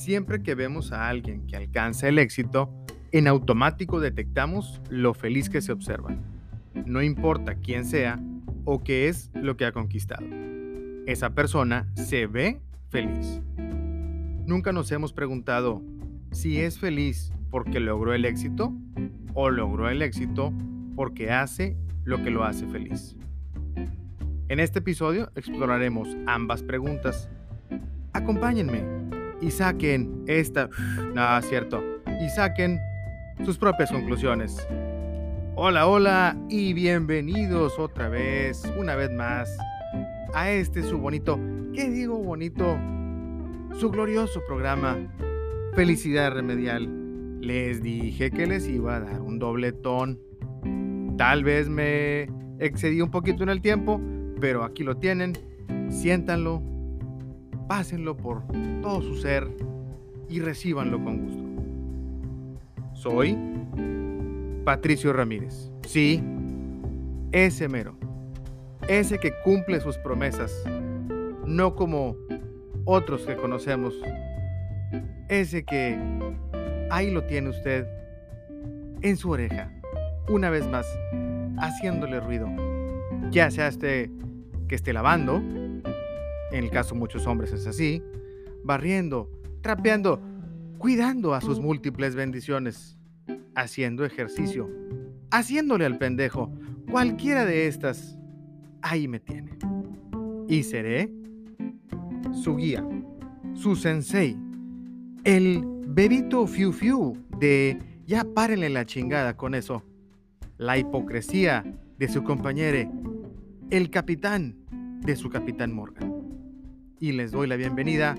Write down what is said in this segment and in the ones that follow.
Siempre que vemos a alguien que alcanza el éxito, en automático detectamos lo feliz que se observa. No importa quién sea o qué es lo que ha conquistado. Esa persona se ve feliz. Nunca nos hemos preguntado si es feliz porque logró el éxito o logró el éxito porque hace lo que lo hace feliz. En este episodio exploraremos ambas preguntas. Acompáñenme y saquen esta... No, cierto. Y saquen sus propias conclusiones. Hola, hola y bienvenidos otra vez, una vez más, a este su bonito, ¿qué digo bonito? Su glorioso programa, Felicidad Remedial. Les dije que les iba a dar un dobletón. Tal vez me excedí un poquito en el tiempo, pero aquí lo tienen. Siéntanlo, pásenlo por todo su ser y recíbanlo con gusto. Soy Patricio Ramírez. Sí, ese mero. Ese que cumple sus promesas, no como otros que conocemos. Ese que ahí lo tiene usted en su oreja, una vez más, haciéndole ruido. Ya sea este que esté lavando, en el caso de muchos hombres es así, barriendo, trapeando, cuidando a sus múltiples bendiciones, haciendo ejercicio, haciéndole al pendejo, cualquiera de estas, ahí me tiene. Y seré su guía, su sensei, el bebito fiu fiu de ya párenle la chingada con eso, la hipocresía de su compañero, el capitán de su capitán Morgan. Y les doy la bienvenida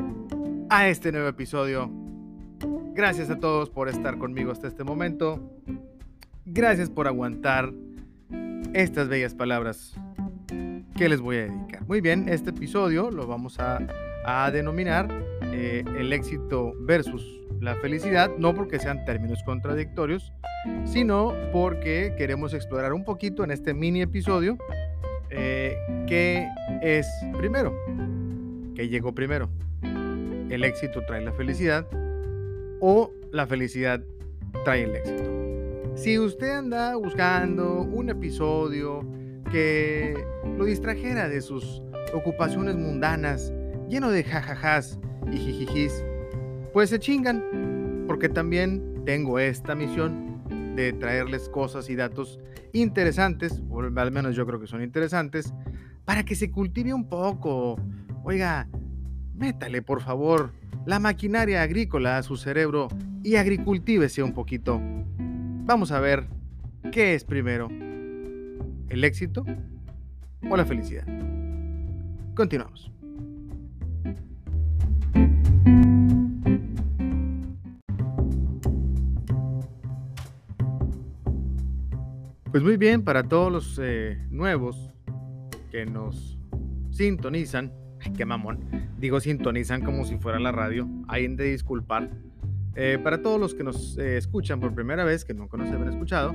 a este nuevo episodio Gracias a todos por estar conmigo hasta este momento. Gracias por aguantar estas bellas palabras que les voy a dedicar. Muy bien, este episodio lo vamos a, denominar eh, el éxito versus la felicidad, no porque sean términos contradictorios, sino porque queremos explorar un poquito en este mini episodio eh, qué es primero, qué llegó primero. El éxito trae la felicidad o la felicidad trae el éxito. Si usted anda buscando un episodio que lo distrajera de sus ocupaciones mundanas, lleno de jajajas y jijijis, pues se chingan, porque también tengo esta misión de traerles cosas y datos interesantes, o al menos yo creo que son interesantes, para que se cultive un poco. Oiga, métale por favor la maquinaria agrícola a su cerebro y agricultívese un poquito. Vamos a ver qué es primero, el éxito o la felicidad. Continuamos. Pues muy bien, para todos los eh, nuevos que nos sintonizan, qué mamón. Digo, sintonizan como si fuera la radio. Hay de disculpar. Eh, para todos los que nos eh, escuchan por primera vez, que nunca nos habían escuchado,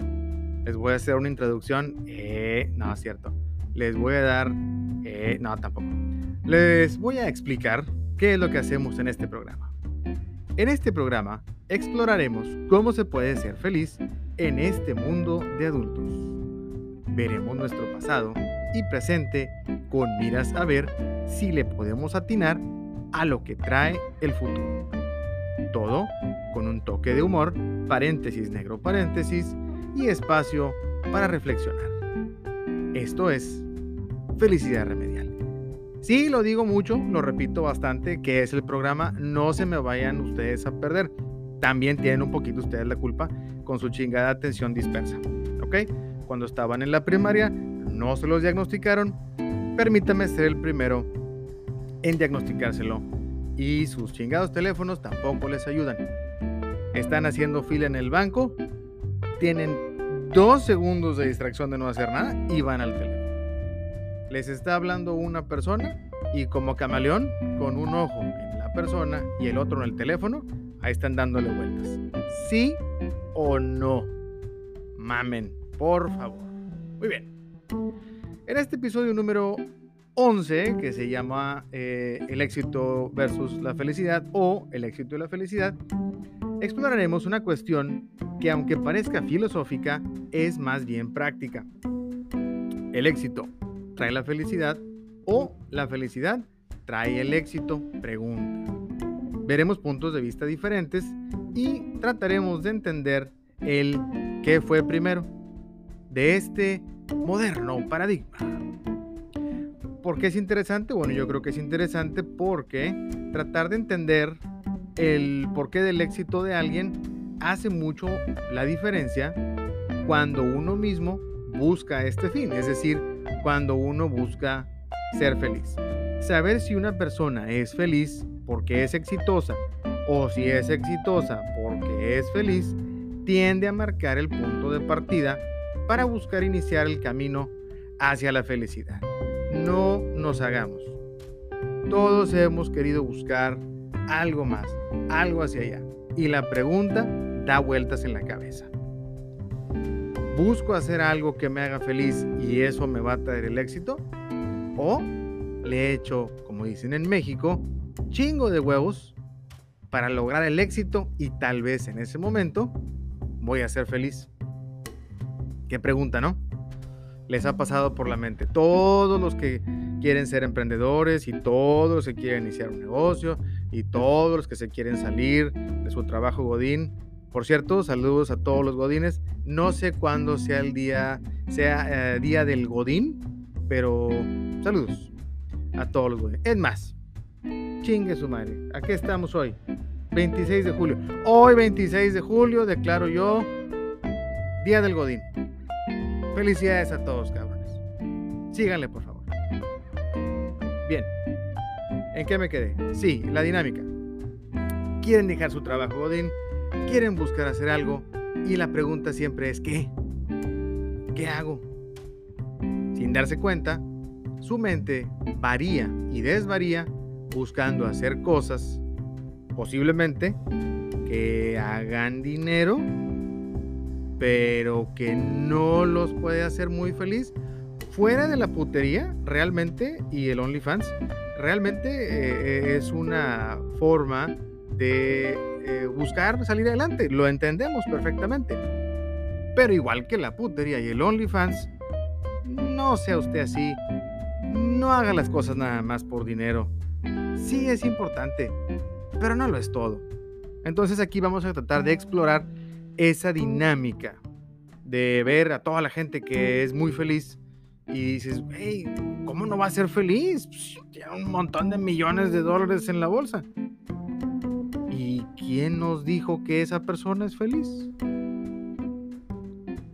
les voy a hacer una introducción. Eh, no, es cierto. Les voy a dar... No, tampoco. Les voy a explicar qué es lo que hacemos en este programa. En este programa exploraremos cómo se puede ser feliz en este mundo de adultos. Veremos nuestro pasado y presente con miras a ver si le podemos atinar a lo que trae el futuro. Todo con un toque de humor, paréntesis negro paréntesis y espacio para reflexionar. Esto es Felicidad Remedial. Sí, lo digo mucho, lo repito bastante, que es el programa, no se me vayan ustedes a perder. También tienen un poquito ustedes la culpa con su chingada atención dispersa. ¿Ok? Cuando estaban en la primaria, no se los diagnosticaron, permítame ser el primero en diagnosticárselo. Y sus chingados teléfonos tampoco les ayudan. Están haciendo fila en el banco, tienen dos segundos de distracción de no hacer nada y van al teléfono. Les está hablando una persona y como camaleón, con un ojo en la persona y el otro en el teléfono, ahí están dándole vueltas. ¿Sí o no? Mamen, por favor. Muy bien. En este episodio número 11 que se llama eh, El éxito versus la felicidad o El éxito y la felicidad, exploraremos una cuestión que aunque parezca filosófica, es más bien práctica. ¿El éxito trae la felicidad o la felicidad trae el éxito? Pregunta. Veremos puntos de vista diferentes y trataremos de entender el qué fue primero de este moderno paradigma. ¿Por qué es interesante? Bueno, yo creo que es interesante porque tratar de entender el porqué del éxito de alguien hace mucho la diferencia cuando uno mismo busca este fin, es decir, cuando uno busca ser feliz. Saber si una persona es feliz porque es exitosa o si es exitosa porque es feliz tiende a marcar el punto de partida para buscar iniciar el camino hacia la felicidad. No nos hagamos. Todos hemos querido buscar algo más, algo hacia allá. Y la pregunta da vueltas en la cabeza. ¿Busco hacer algo que me haga feliz y eso me va a traer el éxito? ¿O le echo, como dicen en México, chingo de huevos para lograr el éxito y tal vez en ese momento voy a ser feliz? Qué pregunta, ¿no? Les ha pasado por la mente. Todos los que quieren ser emprendedores y todos los que quieren iniciar un negocio y todos los que se quieren salir de su trabajo Godín. Por cierto, saludos a todos los Godines. No sé cuándo sea el día, sea eh, día del Godín, pero saludos a todos los Godines. Es más, chingue su madre. Aquí estamos hoy, 26 de julio. Hoy, 26 de julio, declaro yo Día del Godín. Felicidades a todos, cabrones. Síganle, por favor. Bien. ¿En qué me quedé? Sí, la dinámica. Quieren dejar su trabajo, Godín. Quieren buscar hacer algo. Y la pregunta siempre es, ¿qué? ¿Qué hago? Sin darse cuenta, su mente varía y desvaría buscando hacer cosas, posiblemente, que hagan dinero pero que no los puede hacer muy feliz. Fuera de la putería, realmente, y el OnlyFans, realmente eh, es una forma de eh, buscar salir adelante. Lo entendemos perfectamente. Pero igual que la putería y el OnlyFans, no sea usted así. No haga las cosas nada más por dinero. Sí es importante, pero no lo es todo. Entonces aquí vamos a tratar de explorar esa dinámica de ver a toda la gente que es muy feliz y dices, hey, ¿cómo no va a ser feliz? Pues, tiene un montón de millones de dólares en la bolsa. ¿Y quién nos dijo que esa persona es feliz?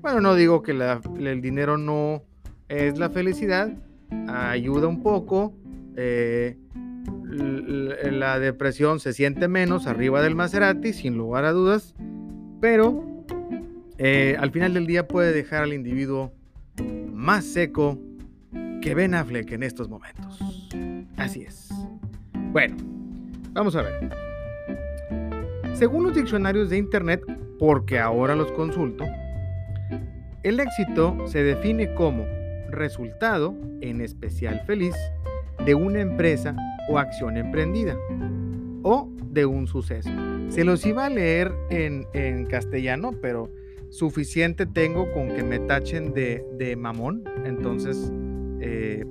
Bueno, no digo que el dinero no es la felicidad, ayuda un poco, eh, la depresión se siente menos arriba del Maserati, sin lugar a dudas, pero eh, al final del día puede dejar al individuo más seco que Ben Affleck en estos momentos. Así es. Bueno, vamos a ver. Según los diccionarios de Internet, porque ahora los consulto, el éxito se define como resultado, en especial feliz, de una empresa o acción emprendida o de un suceso. Se los iba a leer en, castellano, pero suficiente tengo con que me tachen de, mamón. Entonces, eh,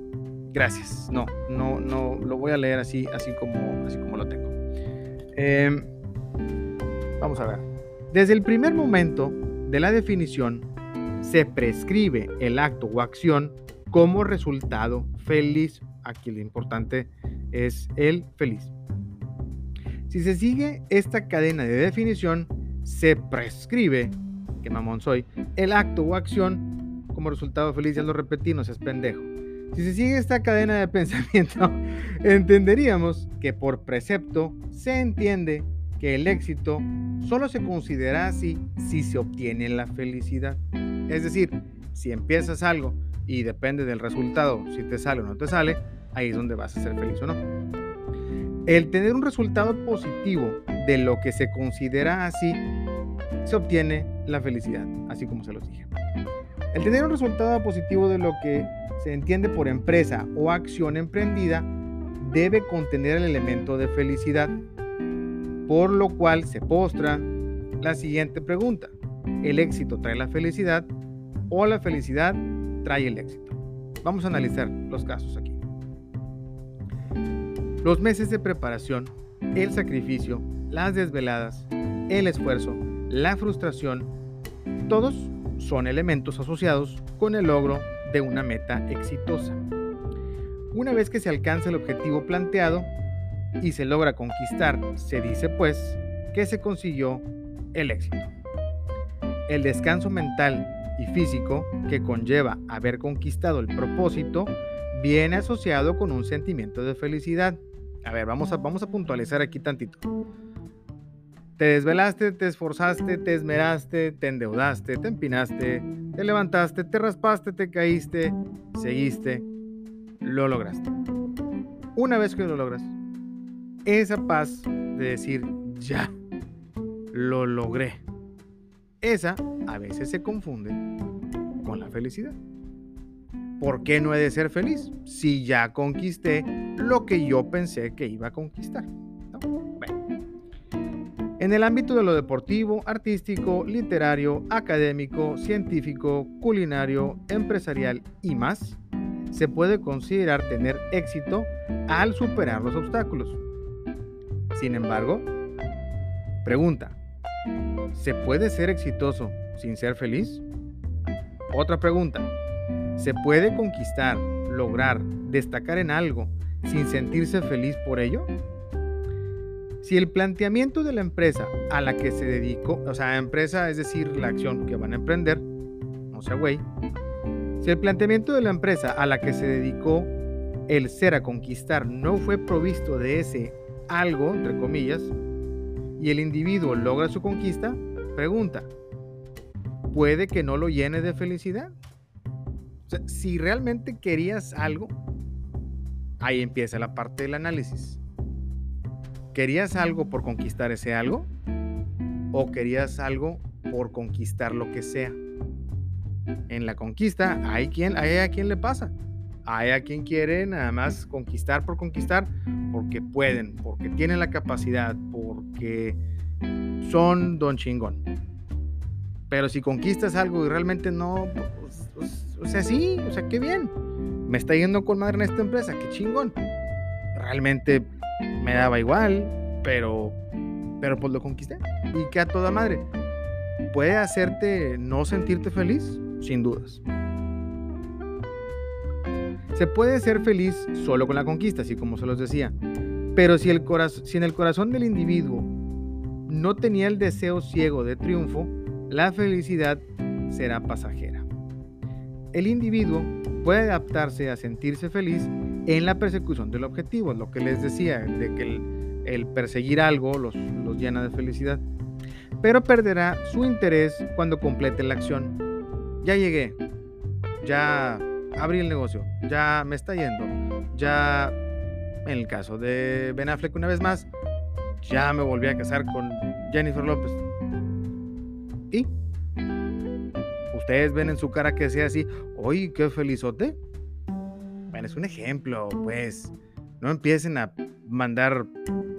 gracias. No, no, no, lo voy a leer así, así como, así como lo tengo. Em, vamos a ver. Desde el primer momento de la definición, se prescribe el acto o acción como resultado feliz. Aquí lo importante es el feliz. Si se sigue esta cadena de definición, se prescribe, que mamón soy, el acto o acción como resultado feliz, ya lo repetí, no seas pendejo. Si se sigue esta cadena de pensamiento, entenderíamos que por precepto se entiende que el éxito solo se considera así si se obtiene la felicidad. Es decir, si empiezas algo y depende del resultado, si te sale o no te sale, ahí es donde vas a ser feliz o no. El tener un resultado positivo de lo que se considera así, se obtiene la felicidad, así como se los dije. El tener un resultado positivo de lo que se entiende por empresa o acción emprendida debe contener el elemento de felicidad, por lo cual se postra la siguiente pregunta. ¿El éxito trae la felicidad o la felicidad trae el éxito? Vamos a analizar los casos aquí. Los meses de preparación, el sacrificio, las desveladas, el esfuerzo, la frustración, todos son elementos asociados con el logro de una meta exitosa. Una vez que se alcanza el objetivo planteado y se logra conquistar, se dice pues que se consiguió el éxito. El descanso mental y físico que conlleva haber conquistado el propósito viene asociado con un sentimiento de felicidad. A ver, vamos a, vamos a puntualizar aquí tantito. Te desvelaste, te esforzaste, te esmeraste, te endeudaste, te empinaste, te levantaste, te raspaste, te caíste, seguiste, lo lograste. Una vez que lo logras, esa paz de decir, ya, lo logré. Esa a veces se confunde con la felicidad. ¿Por qué no he de ser feliz si ya conquisté lo que yo pensé que iba a conquistar? En el ámbito de lo deportivo, artístico, literario, académico, científico, culinario, empresarial y más, se puede considerar tener éxito al superar los obstáculos. Sin embargo, pregunta, ¿se puede ser exitoso sin ser feliz? Otra pregunta, ¿se puede conquistar, lograr, destacar en algo sin sentirse feliz por ello? Si el planteamiento de la empresa a la que se dedicó, o sea, empresa es decir, la acción que van a emprender, no sea güey, si el planteamiento de la empresa a la que se dedicó el ser a conquistar no fue provisto de ese algo, entre comillas, y el individuo logra su conquista, pregunta, ¿puede que no lo llene de felicidad? Si realmente querías algo, ahí empieza la parte del análisis. ¿Querías algo por conquistar ese algo? ¿O querías algo por conquistar lo que sea? En la conquista hay quien, a quien le pasa. Hay a quien quiere nada más conquistar por conquistar porque pueden, porque tienen la capacidad, porque son don chingón. Pero si conquistas algo y realmente no, o sea, sí, o sea, qué bien. Me está yendo con madre en esta empresa, qué chingón. Realmente me daba igual, pero, pero pues lo conquisté. Y que a toda madre. ¿Puede hacerte no sentirte feliz? Sin dudas. Se puede ser feliz solo con la conquista, así como se los decía. Pero si, el si en el corazón del individuo no tenía el deseo ciego de triunfo, la felicidad será pasajera. El individuo puede adaptarse a sentirse feliz en la persecución del objetivo, lo que les decía, de que el, perseguir algo los, los llena de felicidad, pero perderá su interés cuando complete la acción. Ya llegué, ya abrí el negocio, ya me está yendo, ya, en el caso de Ben Affleck una vez más, ya me volví a casar con Jennifer López. ¿Y? Ustedes ven en su cara que sea así, ¡Uy, qué felizote! es un ejemplo, pues. No empiecen a mandar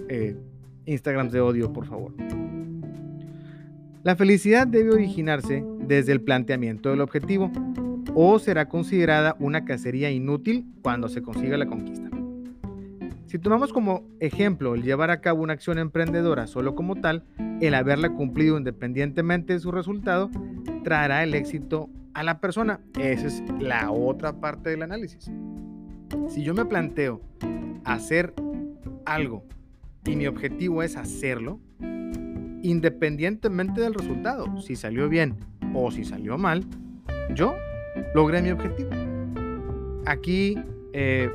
eh, Instagrams de odio, por favor. La felicidad debe originarse desde el planteamiento del objetivo o será considerada una cacería inútil cuando se consiga la conquista. Si tomamos como ejemplo el llevar a cabo una acción emprendedora solo como tal, el haberla cumplido independientemente de su resultado, traerá el éxito a la persona. Esa es la otra parte del análisis. Si yo me planteo hacer algo y mi objetivo es hacerlo, independientemente del resultado, si salió bien o si salió mal, yo logré mi objetivo. Aquí eh,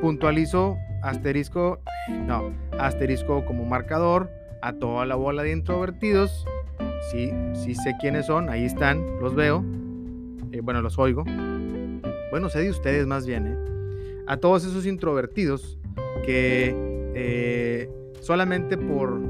puntualizo asterisco, no, asterisco como marcador a toda la bola de introvertidos. Sí, sí sé quiénes son, ahí están, los veo. Eh, bueno, los oigo. Bueno, sé de ustedes más bien, ¿eh? a todos esos introvertidos que eh, solamente por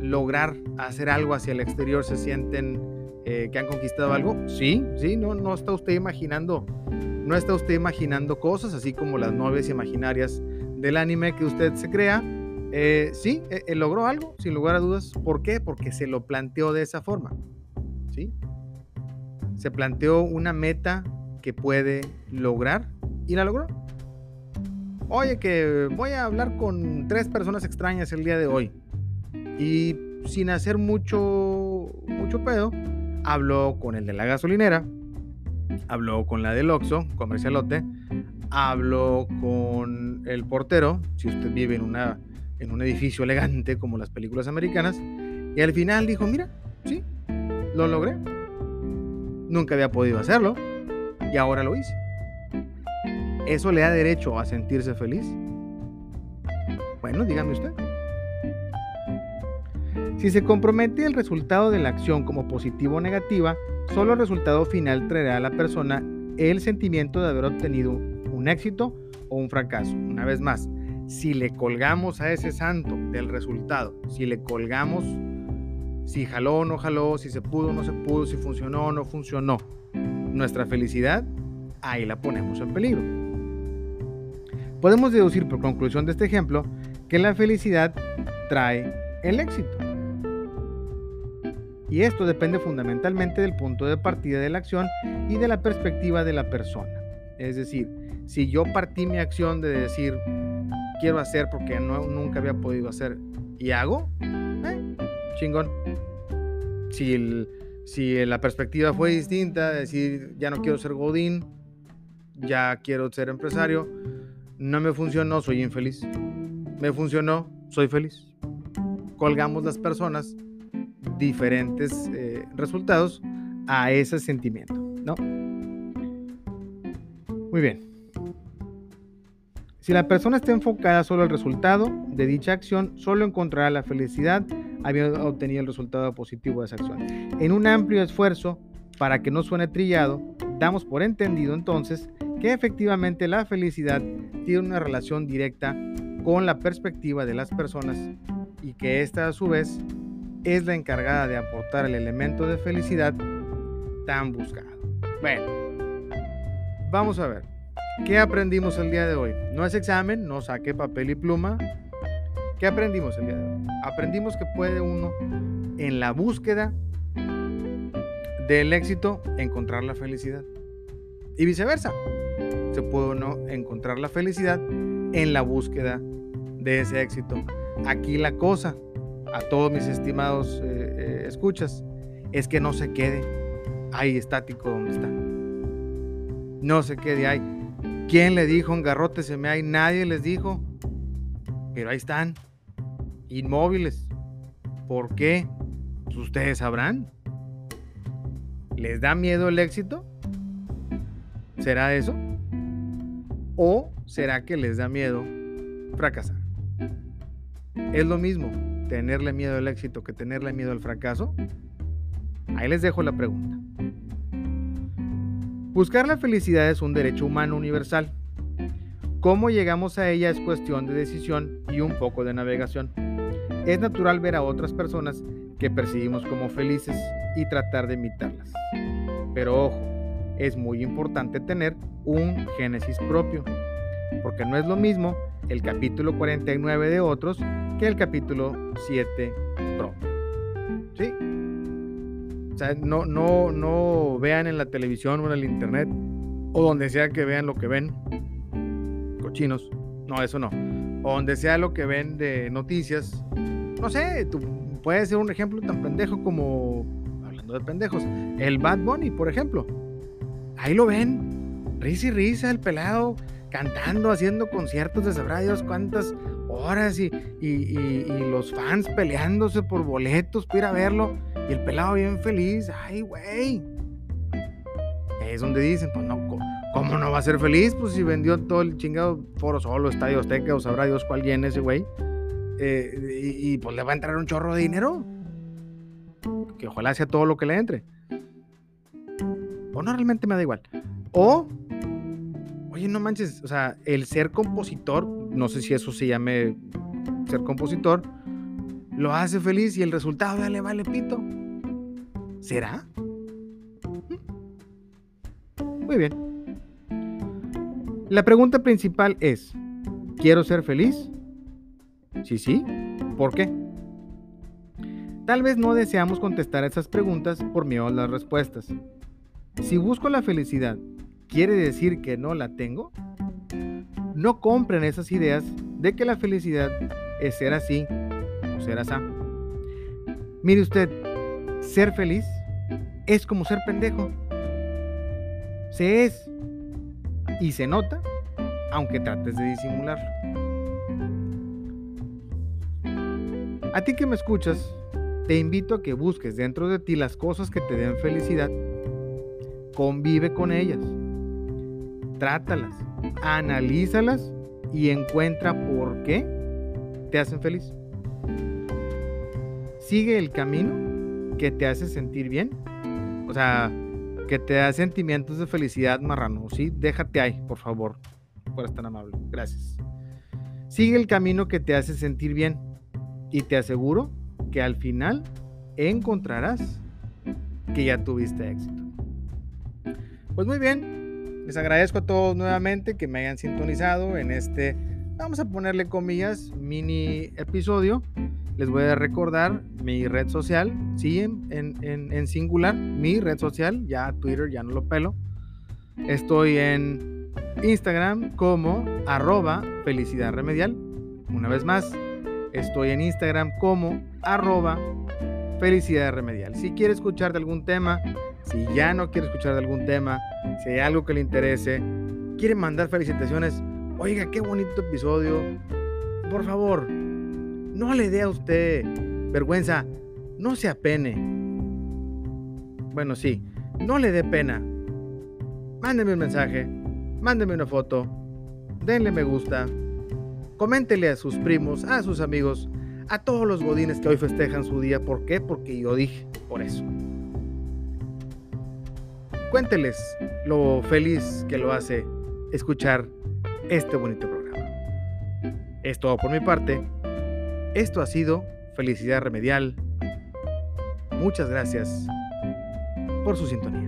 lograr hacer algo hacia el exterior se sienten eh, que han conquistado algo? Sí, sí, no, no está usted imaginando, no está usted imaginando cosas, así como las novias imaginarias del anime que usted se crea. Eh, sí, eh, logró algo, sin lugar a dudas. ¿Por qué? Porque se lo planteó de esa forma. ¿Sí? Se planteó una meta que puede lograr y la logró. Oye, que voy a hablar con tres personas extrañas el día de hoy. Y sin hacer mucho, mucho pedo, habló con el de la gasolinera, habló con la del Oxxo, comercialote, habló con el portero, si usted vive en, una, en un edificio elegante como las películas americanas, y al final dijo, mira, sí, lo logré. Nunca había podido hacerlo y ahora lo hice. ¿Eso le da derecho a sentirse feliz? Bueno, dígame usted. Si se compromete el resultado de la acción como positivo o negativa, solo el resultado final traerá a la persona el sentimiento de haber obtenido un éxito o un fracaso. Una vez más, si le colgamos a ese santo del resultado, si le colgamos si jaló o no jaló, si se pudo o no se pudo, si funcionó o no funcionó, nuestra felicidad, ahí la ponemos en peligro. Podemos deducir por conclusión de este ejemplo que la felicidad trae el éxito. Y esto depende fundamentalmente del punto de partida de la acción y de la perspectiva de la persona. Es decir, si yo partí mi acción de decir, quiero hacer porque no, nunca había podido hacer y hago, eh, chingón. Si, si la perspectiva fue distinta, decir, ya no quiero ser Godín, ya quiero ser empresario, no me funcionó, soy infeliz. Me funcionó, soy feliz. Colgamos las personas diferentes eh, resultados a ese sentimiento, ¿no? Muy bien. Si la persona está enfocada solo al resultado de dicha acción, solo encontrará la felicidad habiendo obtenido el resultado positivo de esa acción. En un amplio esfuerzo, para que no suene trillado, damos por entendido entonces que efectivamente la felicidad tiene una relación directa con la perspectiva de las personas y que ésta a su vez es la encargada de aportar el elemento de felicidad tan buscado. Bueno, vamos a ver. ¿Qué aprendimos el día de hoy? No es examen, no saque papel y pluma. ¿Qué aprendimos el día de hoy? Aprendimos que puede uno en la búsqueda del éxito encontrar la felicidad. Y viceversa. Se puede uno encontrar la felicidad en la búsqueda de ese éxito. Aquí la cosa a todos mis estimados eh, eh, escuchas es que no se quede ahí estático donde está. No se quede ahí. ¿Quién le dijo en garrote se me hay? Nadie les dijo. Pero ahí están, inmóviles. ¿Por qué? Pues ustedes sabrán. ¿Les da miedo el éxito? ¿Será eso? ¿O será que les da miedo fracasar? Es lo mismo tenerle miedo al éxito que tenerle miedo al fracaso? Ahí les dejo la pregunta. Buscar la felicidad es un derecho humano universal. Cómo llegamos a ella es cuestión de decisión y un poco de navegación. Es natural ver a otras personas que percibimos como felices y tratar de imitarlas. Pero ojo, es muy importante tener un génesis propio, porque no es lo mismo el capítulo 49 de otros que el capítulo 7 propio. ¿Sí? O sea, no, no, no vean en la televisión o en el internet o donde sea que vean lo que ven. Cochinos. No, eso no. O donde sea lo que ven de noticias. No sé, tú puedes ser un ejemplo tan pendejo como, hablando de pendejos, el Bad Bunny, por ejemplo. Ahí lo ven. Risa y risa, el pelado cantando, haciendo conciertos de sabrá cuántas horas y, los fans peleándose por boletos para ir a verlo y el pelado bien feliz. Ay, güey. Es donde dicen, pues no, ¿cómo no va a ser feliz? Pues si vendió todo el chingado Foro Solo, Estadio Azteca o sabrá Dios cuál llena ese güey. Eh, y, y, pues le va a entrar un chorro de dinero. Que ojalá sea todo lo que le entre. O no, realmente me da igual. O oye, no manches, o sea, el ser compositor, no sé si eso se llame ser compositor, lo hace feliz y el resultado ya le vale pito. ¿Será? Muy bien. La pregunta principal es, ¿quiero ser feliz? Sí, sí. ¿Por qué? Tal vez no deseamos contestar esas preguntas por miedo a las respuestas. Si busco la felicidad, ¿quiere decir que no la tengo? No compren esas ideas de que la felicidad es ser así o ser así. Mire usted, ser feliz es como ser pendejo. Se es y se nota, aunque trates de disimularlo. A ti que me escuchas, te invito a que busques dentro de ti las cosas que te den felicidad. Convive con ellas. Trátalas, analízalas y encuentra por qué te hacen feliz. Sigue el camino que te hace sentir bien. O sea, que te da sentimientos de felicidad marrano. Sí, déjate ahí, por favor. Por estar amable. Gracias. Sigue el camino que te hace sentir bien. Y te aseguro que al final encontrarás que ya tuviste éxito. Pues muy bien, les agradezco a todos nuevamente que me hayan sintonizado en este, vamos a ponerle comillas, mini episodio. Les voy a recordar mi red social, sí, en, en singular, mi red social, ya Twitter ya no lo pelo. Estoy en Instagram como arroba felicidad remedial. Una vez más, estoy en Instagram como arroba felicidad remedial. Si quiere escuchar de algún tema, si ya no quiere escuchar de algún tema, si hay algo que le interese, quiere mandar felicitaciones, oiga, qué bonito episodio, por favor, no le dé a usted vergüenza, no se apene. Bueno, sí, no le dé pena. Mándeme un mensaje, mándeme una foto, denle me gusta, coméntele a sus primos, a sus amigos, a todos los godines que hoy festejan su día. ¿Por qué? Porque yo dije, por eso. Cuénteles lo feliz que lo hace escuchar este bonito programa. Es todo por mi parte. Esto ha sido Felicidad Remedial. Muchas gracias por su sintonía.